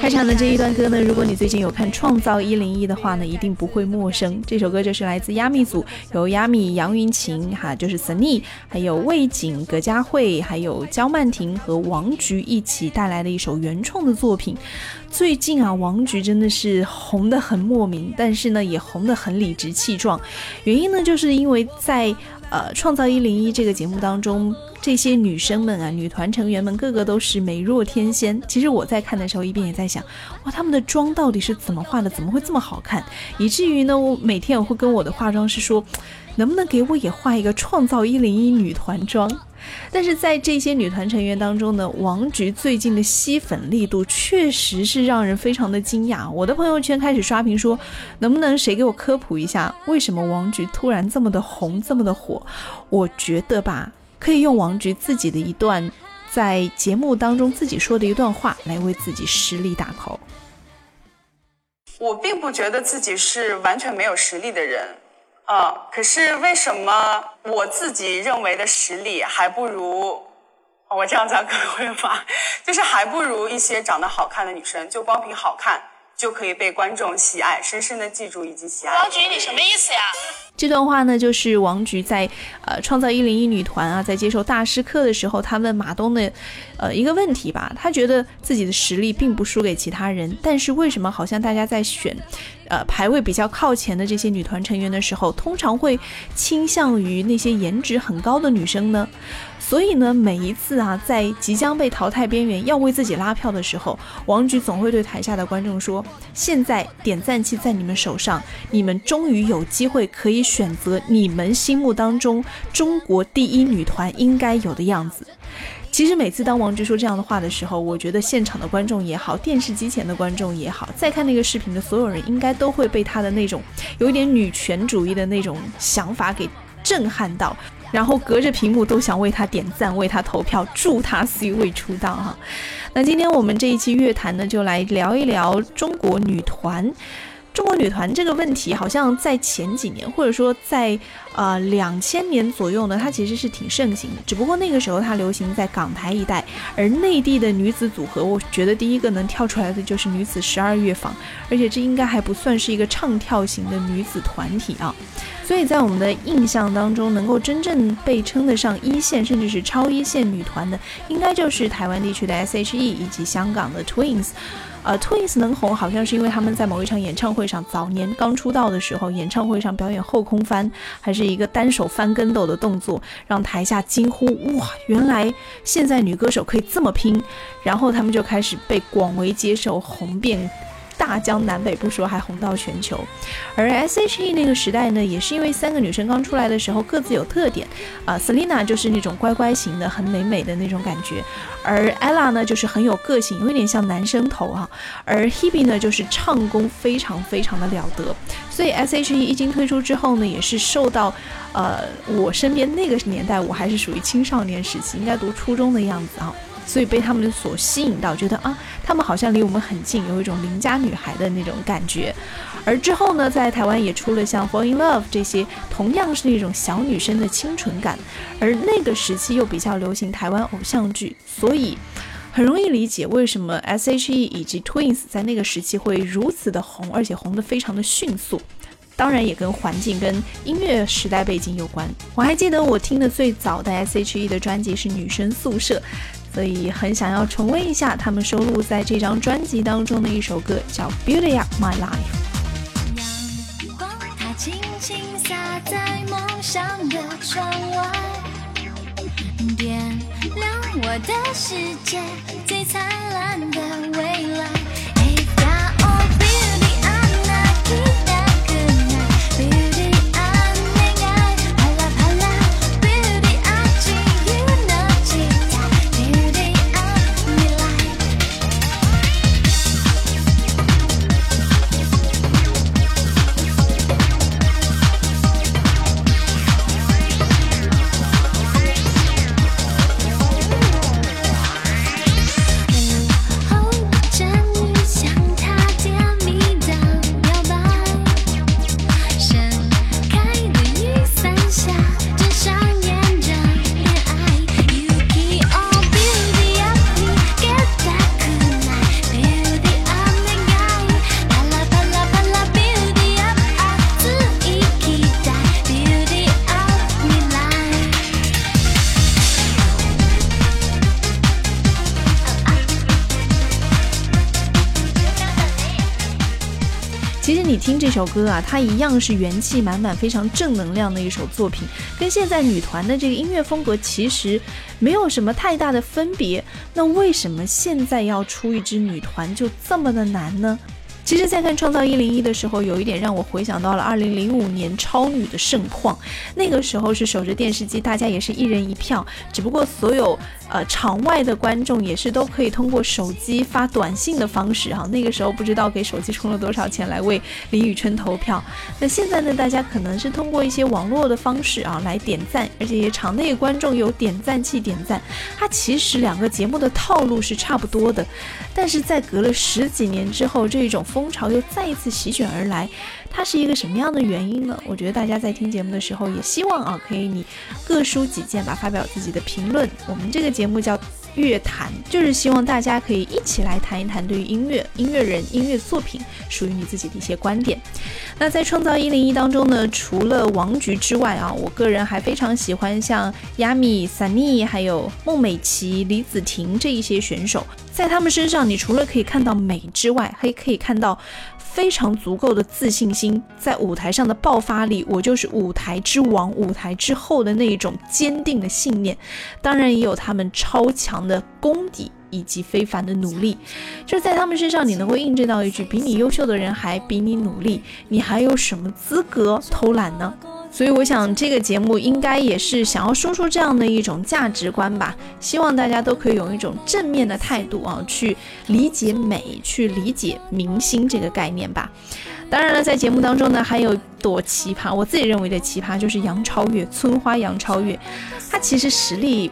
开场的这一段歌呢，如果你最近有看《创造一零一》的话呢，一定不会陌生。这首歌就是来自亚米组，由亚米、杨云晴哈，就是 Sunny，还有魏景、葛佳慧，还有焦曼婷和王菊一起带来的一首原创的作品。最近啊，王菊真的是红得很莫名，但是呢，也红得很理直气壮。原因呢，就是因为在呃《创造一零一》这个节目当中。这些女生们啊，女团成员们个个都是美若天仙。其实我在看的时候，一边也在想，哇，她们的妆到底是怎么化的？怎么会这么好看？以至于呢，我每天我会跟我的化妆师说，能不能给我也画一个创造一零一女团妆？但是在这些女团成员当中呢，王菊最近的吸粉力度确实是让人非常的惊讶。我的朋友圈开始刷屏说，能不能谁给我科普一下，为什么王菊突然这么的红，这么的火？我觉得吧。可以用王菊自己的一段在节目当中自己说的一段话来为自己实力打 call。我并不觉得自己是完全没有实力的人，啊，可是为什么我自己认为的实力还不如我这样讲可能会吗？就是还不如一些长得好看的女生，就光凭好看。就可以被观众喜爱，深深的记住以及喜爱。王菊，你什么意思呀？这段话呢，就是王菊在呃创造一零一女团啊，在接受大师课的时候，他问马东的呃一个问题吧。他觉得自己的实力并不输给其他人，但是为什么好像大家在选呃排位比较靠前的这些女团成员的时候，通常会倾向于那些颜值很高的女生呢？所以呢，每一次啊，在即将被淘汰边缘要为自己拉票的时候，王菊总会对台下的观众说：“现在点赞器在你们手上，你们终于有机会可以选择你们心目当中中国第一女团应该有的样子。”其实每次当王菊说这样的话的时候，我觉得现场的观众也好，电视机前的观众也好，在看那个视频的所有人，应该都会被她的那种有一点女权主义的那种想法给震撼到。然后隔着屏幕都想为他点赞，为他投票，祝他 C 位出道哈。那今天我们这一期乐坛呢，就来聊一聊中国女团。中国女团这个问题，好像在前几年，或者说在呃两千年左右呢，它其实是挺盛行的。只不过那个时候它流行在港台一带，而内地的女子组合，我觉得第一个能跳出来的就是女子十二乐坊，而且这应该还不算是一个唱跳型的女子团体啊。所以在我们的印象当中，能够真正被称得上一线甚至是超一线女团的，应该就是台湾地区的 S.H.E 以及香港的 Twins。呃，Twins 能红，好像是因为他们在某一场演唱会上，早年刚出道的时候，演唱会上表演后空翻，还是一个单手翻跟斗的动作，让台下惊呼：哇，原来现在女歌手可以这么拼！然后他们就开始被广为接受，红遍。大江南北不说，还红到全球。而 S.H.E 那个时代呢，也是因为三个女生刚出来的时候各自有特点啊，Selina 就是那种乖乖型的，很美美的那种感觉，而 Ella 呢就是很有个性，有点像男生头啊，而 Hebe 呢就是唱功非常非常的了得。所以 S.H.E 一经推出之后呢，也是受到呃我身边那个年代，我还是属于青少年时期，应该读初中的样子啊。所以被他们所吸引到，觉得啊，他们好像离我们很近，有一种邻家女孩的那种感觉。而之后呢，在台湾也出了像《Fall in Love》这些，同样是那种小女生的清纯感。而那个时期又比较流行台湾偶像剧，所以很容易理解为什么 S.H.E 以及 Twins 在那个时期会如此的红，而且红得非常的迅速。当然也跟环境、跟音乐时代背景有关。我还记得我听的最早的 S.H.E 的专辑是《女生宿舍》。所以很想要重温一下他们收录在这张专辑当中的一首歌，叫《Beauty Up My Life》。阳光它轻轻洒在梦想的窗外，点亮我的世界最灿烂的未来。其实你听这首歌啊，它一样是元气满满、非常正能量的一首作品，跟现在女团的这个音乐风格其实没有什么太大的分别。那为什么现在要出一支女团就这么的难呢？其实，在看《创造一零一》的时候，有一点让我回想到了二零零五年超女的盛况。那个时候是守着电视机，大家也是一人一票，只不过所有呃场外的观众也是都可以通过手机发短信的方式哈。那个时候不知道给手机充了多少钱来为李宇春投票。那现在呢，大家可能是通过一些网络的方式啊来点赞，而且也场内观众有点赞器点赞。它其实两个节目的套路是差不多的，但是在隔了十几年之后，这种。风潮又再一次席卷而来，它是一个什么样的原因呢？我觉得大家在听节目的时候，也希望啊，可以你各抒己见吧，发表自己的评论。我们这个节目叫乐坛，就是希望大家可以一起来谈一谈对于音乐、音乐人、音乐作品属于你自己的一些观点。那在创造一零一当中呢，除了王菊之外啊，我个人还非常喜欢像亚米、Sunny，还有孟美岐、李子婷这一些选手。在他们身上，你除了可以看到美之外，还可以看到非常足够的自信心，在舞台上的爆发力，我就是舞台之王，舞台之后的那一种坚定的信念。当然，也有他们超强的功底以及非凡的努力。就是在他们身上，你能够印证到一句：比你优秀的人还比你努力，你还有什么资格偷懒呢？所以我想，这个节目应该也是想要输出这样的一种价值观吧。希望大家都可以用一种正面的态度啊，去理解美，去理解明星这个概念吧。当然了，在节目当中呢，还有朵奇葩，我自己认为的奇葩就是杨超越，村花杨超越，她其实实力。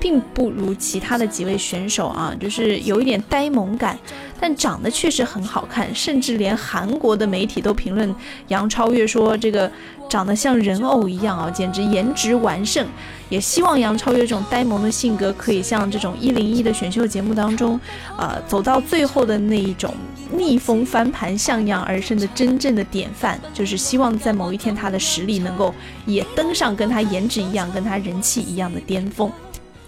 并不如其他的几位选手啊，就是有一点呆萌感，但长得确实很好看，甚至连韩国的媒体都评论杨超越说这个长得像人偶一样啊，简直颜值完胜。也希望杨超越这种呆萌的性格可以像这种一零一的选秀节目当中，呃，走到最后的那一种逆风翻盘、向阳而生的真正的典范，就是希望在某一天他的实力能够也登上跟他颜值一样、跟他人气一样的巅峰。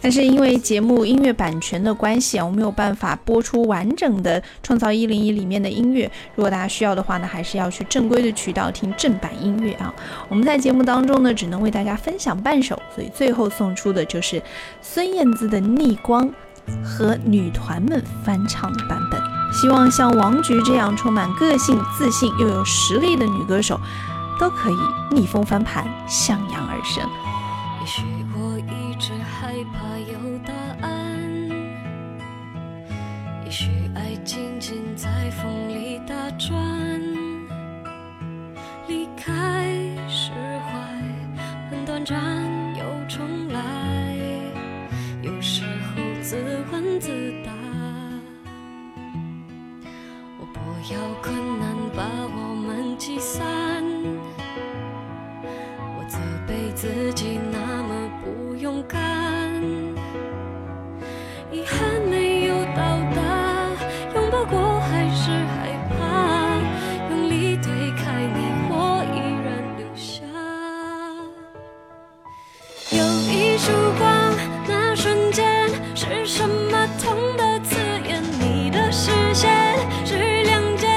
但是因为节目音乐版权的关系啊，我没有办法播出完整的《创造一零一》里面的音乐。如果大家需要的话呢，还是要去正规的渠道听正版音乐啊。我们在节目当中呢，只能为大家分享半首，所以最后送出的就是孙燕姿的《逆光》和女团们翻唱的版本。希望像王菊这样充满个性、自信又有实力的女歌手，都可以逆风翻盘，向阳而生。也许我一直害怕有答案，也许爱静静在风里打转，离开释怀很短暂又重来，有时候自问自答，我不要困曙光，那瞬间是什么痛的刺眼？你的视线是谅解。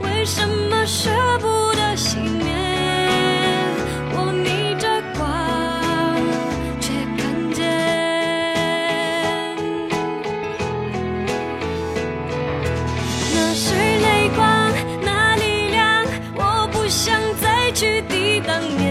为什么舍不得熄灭？我逆着光却看见，那是泪光，那力量。我不想再去抵挡你。